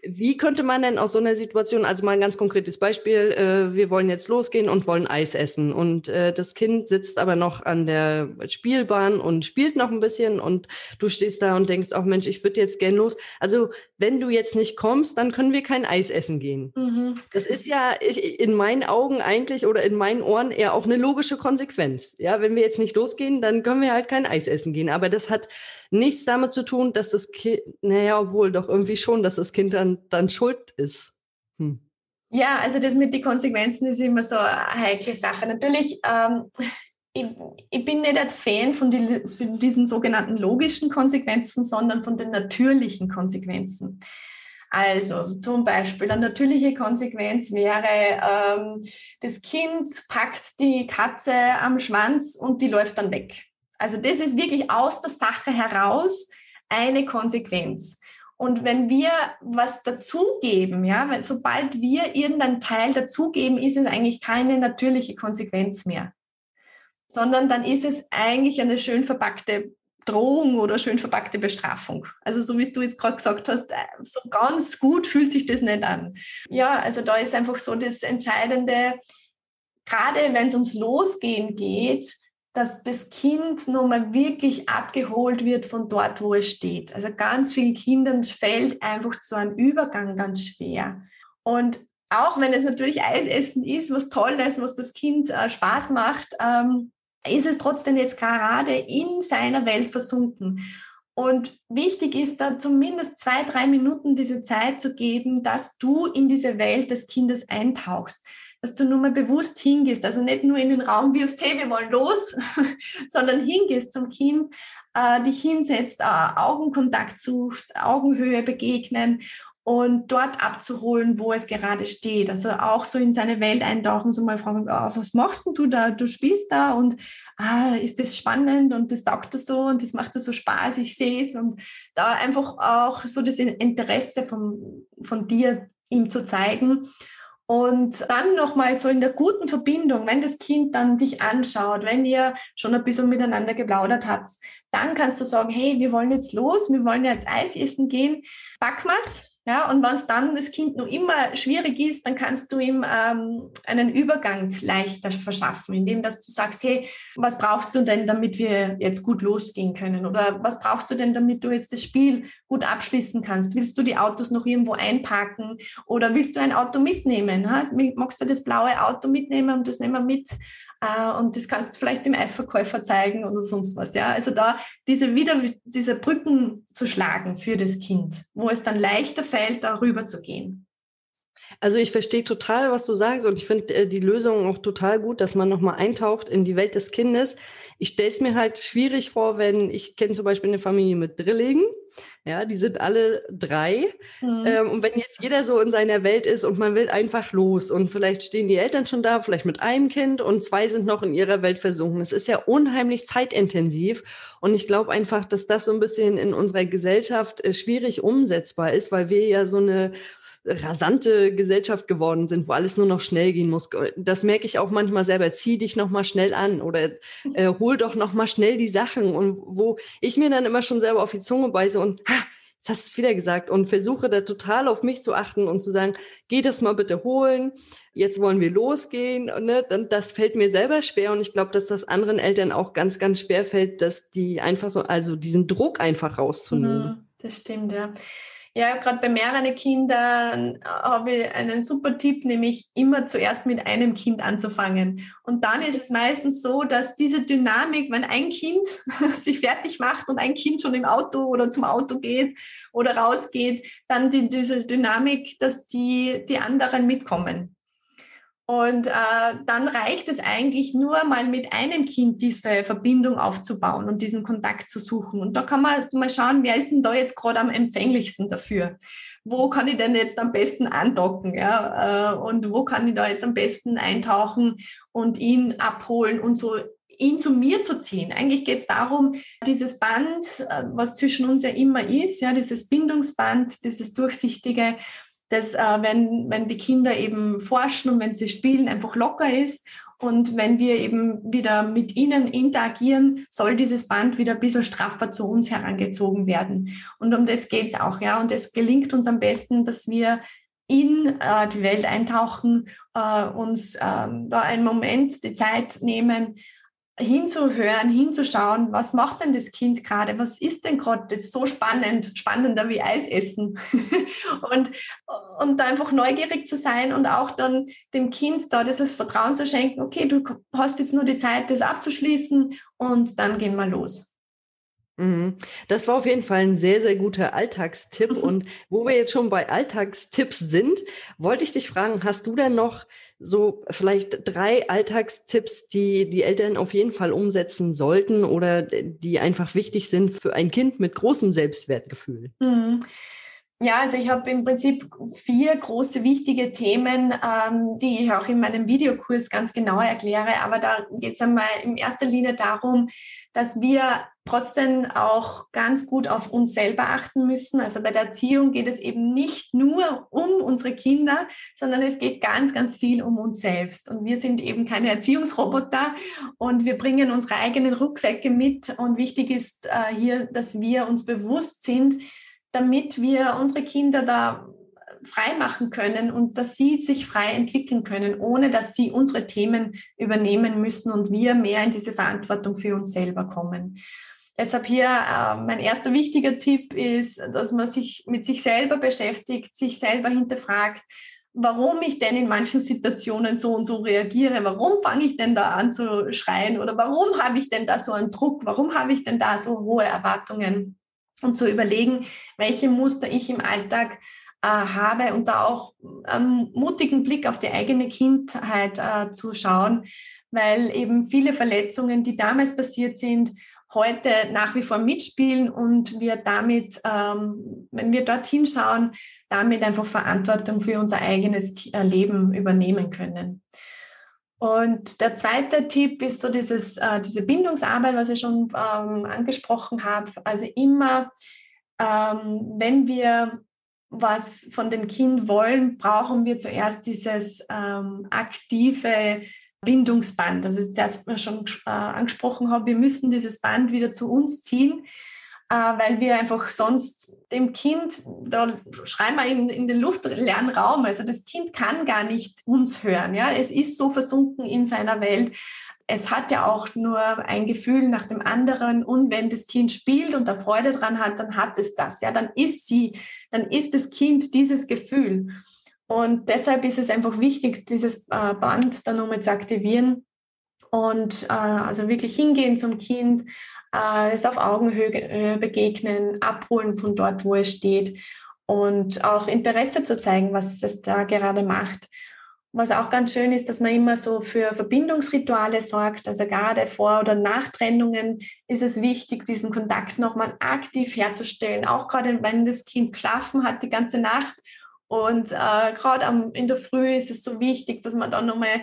Wie könnte man denn aus so einer Situation, also mal ein ganz konkretes Beispiel, äh, wir wollen jetzt losgehen und wollen Eis essen und äh, das Kind sitzt aber noch an der Spielbahn und spielt noch ein bisschen und du stehst da und denkst, auch oh Mensch, ich würde jetzt gern los. Also wenn du jetzt nicht kommst, dann können wir kein Eis essen gehen. Mhm. Das ist ja in meinen Augen eigentlich oder in meinen Ohren eher auch eine logische Konsequenz. Ja, wenn wir jetzt nicht losgehen, dann können wir halt kein Eis essen gehen. Aber das hat nichts damit zu tun, dass das Kind, naja, obwohl doch irgendwie schon, dass das Kind dann, dann schuld ist. Hm. Ja, also das mit den Konsequenzen ist immer so eine heikle Sache. Natürlich, ähm, ich, ich, bin nicht ein Fan von, die, von diesen sogenannten logischen Konsequenzen, sondern von den natürlichen Konsequenzen. Also zum Beispiel eine natürliche Konsequenz wäre, ähm, das Kind packt die Katze am Schwanz und die läuft dann weg. Also das ist wirklich aus der Sache heraus eine Konsequenz. Und wenn wir was dazugeben, ja, weil sobald wir irgendeinen Teil dazugeben, ist es eigentlich keine natürliche Konsequenz mehr, sondern dann ist es eigentlich eine schön verpackte Drohung oder schön verpackte Bestrafung. Also so wie du jetzt gerade gesagt hast, äh, so ganz gut fühlt sich das nicht an. Ja, also da ist einfach so das Entscheidende, gerade wenn es ums Losgehen geht, dass das Kind nochmal wirklich abgeholt wird von dort, wo es steht. Also ganz vielen Kindern fällt einfach so ein Übergang ganz schwer. Und auch wenn es natürlich Eisessen ist, was Tolles, was das Kind äh, Spaß macht, ähm, ist es trotzdem jetzt gerade in seiner Welt versunken. Und wichtig ist da zumindest zwei, drei Minuten diese Zeit zu geben, dass du in diese Welt des Kindes eintauchst dass du nur mal bewusst hingehst, also nicht nur in den Raum wirfst, hey, wir wollen los, sondern hingehst zum Kind, äh, dich hinsetzt, äh, Augenkontakt suchst, Augenhöhe begegnen und dort abzuholen, wo es gerade steht. Also auch so in seine Welt eintauchen, so mal fragen, oh, was machst denn du da? Du spielst da und ah, ist das spannend und das taugt das so und das macht das so Spaß, ich sehe es und da einfach auch so das Interesse von, von dir ihm zu zeigen und dann nochmal so in der guten Verbindung, wenn das Kind dann dich anschaut, wenn ihr schon ein bisschen miteinander geplaudert habt, dann kannst du sagen, hey, wir wollen jetzt los, wir wollen jetzt Eis essen gehen, pack mal's, ja, und wenn es dann das Kind noch immer schwierig ist, dann kannst du ihm ähm, einen Übergang leichter verschaffen, indem dass du sagst, hey, was brauchst du denn, damit wir jetzt gut losgehen können? Oder was brauchst du denn, damit du jetzt das Spiel gut abschließen kannst? Willst du die Autos noch irgendwo einparken oder willst du ein Auto mitnehmen? Ha? Magst du das blaue Auto mitnehmen und das nehmen wir mit? Äh, und das kannst du vielleicht dem Eisverkäufer zeigen oder sonst was. Ja, also da diese wieder diese Brücken zu schlagen für das Kind, wo es dann leichter fällt, darüber zu gehen. Also ich verstehe total, was du sagst und ich finde äh, die Lösung auch total gut, dass man nochmal eintaucht in die Welt des Kindes. Ich stelle es mir halt schwierig vor, wenn ich kenne zum Beispiel eine Familie mit Drillingen ja, die sind alle drei. Mhm. Ähm, und wenn jetzt jeder so in seiner Welt ist und man will einfach los und vielleicht stehen die Eltern schon da, vielleicht mit einem Kind und zwei sind noch in ihrer Welt versunken. Es ist ja unheimlich zeitintensiv. Und ich glaube einfach, dass das so ein bisschen in unserer Gesellschaft äh, schwierig umsetzbar ist, weil wir ja so eine rasante Gesellschaft geworden sind, wo alles nur noch schnell gehen muss. Das merke ich auch manchmal selber. Zieh dich noch mal schnell an oder äh, hol doch noch mal schnell die Sachen und wo ich mir dann immer schon selber auf die Zunge beiße und ha, das hast du wieder gesagt, und versuche da total auf mich zu achten und zu sagen, geh das mal bitte holen, jetzt wollen wir losgehen. Ne? Dann, das fällt mir selber schwer und ich glaube, dass das anderen Eltern auch ganz, ganz schwer fällt, dass die einfach so, also diesen Druck einfach rauszunehmen. Das stimmt, ja. Ja, gerade bei mehreren Kindern habe ich einen super Tipp, nämlich immer zuerst mit einem Kind anzufangen. Und dann ist es meistens so, dass diese Dynamik, wenn ein Kind sich fertig macht und ein Kind schon im Auto oder zum Auto geht oder rausgeht, dann die, diese Dynamik, dass die, die anderen mitkommen. Und äh, dann reicht es eigentlich nur mal mit einem Kind diese Verbindung aufzubauen und diesen Kontakt zu suchen. Und da kann man mal schauen, wer ist denn da jetzt gerade am empfänglichsten dafür? Wo kann ich denn jetzt am besten andocken? Ja? Äh, und wo kann ich da jetzt am besten eintauchen und ihn abholen und so ihn zu mir zu ziehen. Eigentlich geht es darum, dieses Band, äh, was zwischen uns ja immer ist, ja, dieses Bindungsband, dieses durchsichtige, dass äh, wenn, wenn die Kinder eben forschen und wenn sie spielen, einfach locker ist. Und wenn wir eben wieder mit ihnen interagieren, soll dieses Band wieder ein bisschen straffer zu uns herangezogen werden. Und um das geht's auch, ja. Und es gelingt uns am besten, dass wir in äh, die Welt eintauchen, äh, uns äh, da einen Moment die Zeit nehmen, hinzuhören, hinzuschauen, was macht denn das Kind gerade, was ist denn gerade so spannend, spannender wie Eis essen und, und einfach neugierig zu sein und auch dann dem Kind da dieses Vertrauen zu schenken, okay, du hast jetzt nur die Zeit, das abzuschließen und dann gehen wir los. Mhm. Das war auf jeden Fall ein sehr, sehr guter Alltagstipp. Und wo wir jetzt schon bei Alltagstipps sind, wollte ich dich fragen, hast du denn noch so vielleicht drei Alltagstipps, die die Eltern auf jeden Fall umsetzen sollten oder die einfach wichtig sind für ein Kind mit großem Selbstwertgefühl? Mhm. Ja, also ich habe im Prinzip vier große wichtige Themen, ähm, die ich auch in meinem Videokurs ganz genau erkläre. Aber da geht es einmal in erster Linie darum, dass wir trotzdem auch ganz gut auf uns selber achten müssen. Also bei der Erziehung geht es eben nicht nur um unsere Kinder, sondern es geht ganz, ganz viel um uns selbst. Und wir sind eben keine Erziehungsroboter und wir bringen unsere eigenen Rucksäcke mit. Und wichtig ist äh, hier, dass wir uns bewusst sind, damit wir unsere Kinder da frei machen können und dass sie sich frei entwickeln können, ohne dass sie unsere Themen übernehmen müssen und wir mehr in diese Verantwortung für uns selber kommen. Deshalb hier äh, mein erster wichtiger Tipp ist, dass man sich mit sich selber beschäftigt, sich selber hinterfragt, warum ich denn in manchen Situationen so und so reagiere, warum fange ich denn da an zu schreien oder warum habe ich denn da so einen Druck, warum habe ich denn da so hohe Erwartungen und zu überlegen, welche Muster ich im Alltag äh, habe und da auch einen mutigen Blick auf die eigene Kindheit äh, zu schauen, weil eben viele Verletzungen, die damals passiert sind, heute nach wie vor mitspielen und wir damit, ähm, wenn wir dorthin schauen, damit einfach Verantwortung für unser eigenes äh, Leben übernehmen können. Und der zweite Tipp ist so dieses, äh, diese Bindungsarbeit, was ich schon ähm, angesprochen habe. Also immer, ähm, wenn wir was von dem Kind wollen, brauchen wir zuerst dieses ähm, aktive Bindungsband. Ist das, was ich schon äh, angesprochen habe. Wir müssen dieses Band wieder zu uns ziehen, weil wir einfach sonst dem Kind, da schreien wir in, in den luftleeren Raum, also das Kind kann gar nicht uns hören. Ja? Es ist so versunken in seiner Welt. Es hat ja auch nur ein Gefühl nach dem anderen und wenn das Kind spielt und da Freude dran hat, dann hat es das. Ja, dann ist sie, dann ist das Kind dieses Gefühl. Und deshalb ist es einfach wichtig, dieses äh, Band dann nochmal zu aktivieren und äh, also wirklich hingehen zum Kind, äh, es auf Augenhöhe äh, begegnen, abholen von dort, wo es steht und auch Interesse zu zeigen, was es da gerade macht. Was auch ganz schön ist, dass man immer so für Verbindungsrituale sorgt. Also gerade vor oder nach Trennungen ist es wichtig, diesen Kontakt nochmal aktiv herzustellen. Auch gerade wenn das Kind geschlafen hat die ganze Nacht. Und äh, gerade in der Früh ist es so wichtig, dass man dann nochmal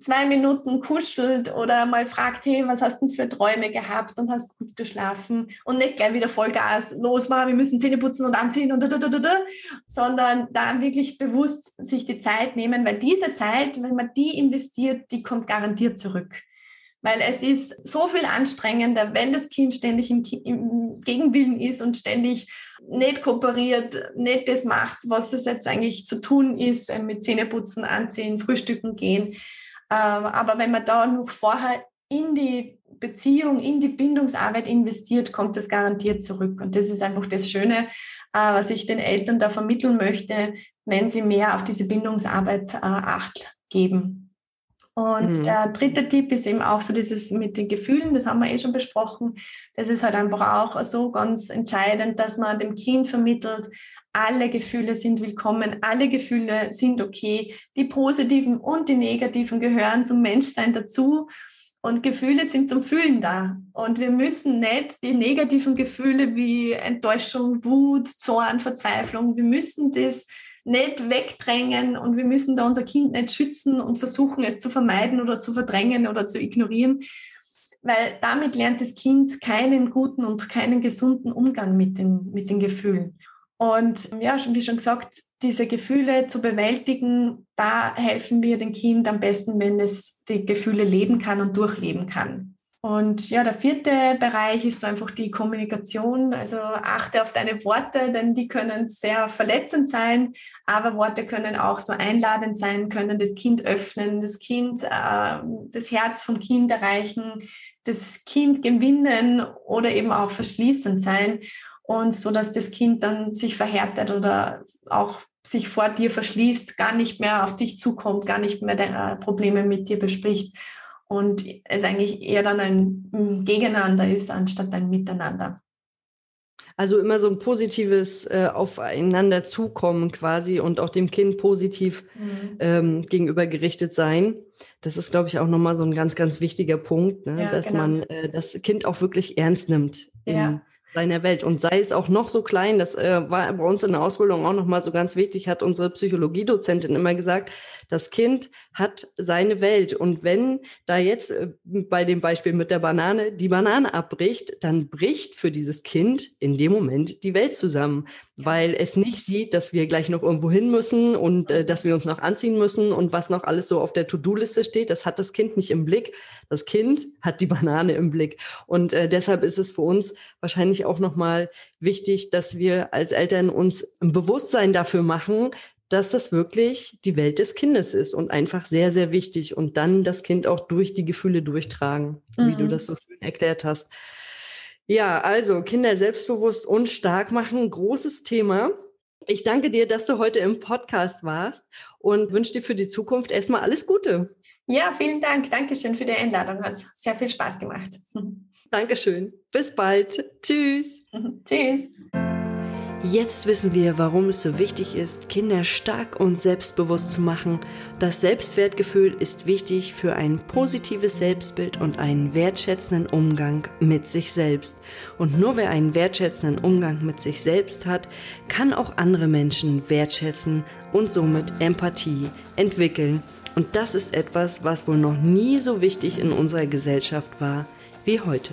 zwei Minuten kuschelt oder mal fragt, hey, was hast du denn für Träume gehabt und hast gut geschlafen und nicht gleich wieder Vollgas, los mal, wir müssen Zähne putzen und anziehen und da, da, da, da, sondern da wirklich bewusst sich die Zeit nehmen, weil diese Zeit, wenn man die investiert, die kommt garantiert zurück. Weil es ist so viel anstrengender, wenn das Kind ständig im, im Gegenwillen ist und ständig nicht kooperiert, nicht das macht, was es jetzt eigentlich zu tun ist, mit Zähneputzen, Anziehen, Frühstücken gehen. Ähm, aber wenn man da noch vorher in die Beziehung, in die Bindungsarbeit investiert, kommt das garantiert zurück. Und das ist einfach das Schöne, äh, was ich den Eltern da vermitteln möchte, wenn sie mehr auf diese Bindungsarbeit äh, Acht geben. Und mhm. der dritte Tipp ist eben auch so dieses mit den Gefühlen, das haben wir eh schon besprochen. Das ist halt einfach auch so ganz entscheidend, dass man dem Kind vermittelt, alle Gefühle sind willkommen, alle Gefühle sind okay. Die positiven und die negativen gehören zum Menschsein dazu. Und Gefühle sind zum Fühlen da. Und wir müssen nicht die negativen Gefühle wie Enttäuschung, Wut, Zorn, Verzweiflung, wir müssen das nicht wegdrängen und wir müssen da unser Kind nicht schützen und versuchen, es zu vermeiden oder zu verdrängen oder zu ignorieren, weil damit lernt das Kind keinen guten und keinen gesunden Umgang mit den, mit den Gefühlen. Und ja, wie schon gesagt, diese Gefühle zu bewältigen, da helfen wir dem Kind am besten, wenn es die Gefühle leben kann und durchleben kann. Und ja, der vierte Bereich ist so einfach die Kommunikation. Also achte auf deine Worte, denn die können sehr verletzend sein, aber Worte können auch so einladend sein, können das Kind öffnen, das Kind, äh, das Herz vom Kind erreichen, das Kind gewinnen oder eben auch verschließend sein und so, dass das Kind dann sich verhärtet oder auch sich vor dir verschließt, gar nicht mehr auf dich zukommt, gar nicht mehr deine Probleme mit dir bespricht und es eigentlich eher dann ein Gegeneinander ist, anstatt ein Miteinander. Also immer so ein positives äh, Aufeinander zukommen quasi und auch dem Kind positiv mhm. ähm, gegenüber gerichtet sein. Das ist, glaube ich, auch nochmal so ein ganz, ganz wichtiger Punkt, ne? ja, dass genau. man äh, das Kind auch wirklich ernst nimmt ja seiner Welt. Und sei es auch noch so klein, das äh, war bei uns in der Ausbildung auch nochmal so ganz wichtig, hat unsere Psychologiedozentin immer gesagt, das Kind hat seine Welt. Und wenn da jetzt äh, bei dem Beispiel mit der Banane die Banane abbricht, dann bricht für dieses Kind in dem Moment die Welt zusammen, weil es nicht sieht, dass wir gleich noch irgendwo hin müssen und äh, dass wir uns noch anziehen müssen und was noch alles so auf der To-Do-Liste steht, das hat das Kind nicht im Blick. Das Kind hat die Banane im Blick. Und äh, deshalb ist es für uns wahrscheinlich ich auch nochmal wichtig, dass wir als Eltern uns ein Bewusstsein dafür machen, dass das wirklich die Welt des Kindes ist und einfach sehr, sehr wichtig und dann das Kind auch durch die Gefühle durchtragen, mhm. wie du mhm. das so schön erklärt hast. Ja, also Kinder selbstbewusst und stark machen, großes Thema. Ich danke dir, dass du heute im Podcast warst und wünsche dir für die Zukunft erstmal alles Gute. Ja, vielen Dank. Dankeschön für die Einladung. Hat sehr viel Spaß gemacht. Dankeschön. Bis bald. Tschüss. Tschüss. Jetzt wissen wir, warum es so wichtig ist, Kinder stark und selbstbewusst zu machen. Das Selbstwertgefühl ist wichtig für ein positives Selbstbild und einen wertschätzenden Umgang mit sich selbst. Und nur wer einen wertschätzenden Umgang mit sich selbst hat, kann auch andere Menschen wertschätzen und somit Empathie entwickeln. Und das ist etwas, was wohl noch nie so wichtig in unserer Gesellschaft war wie heute.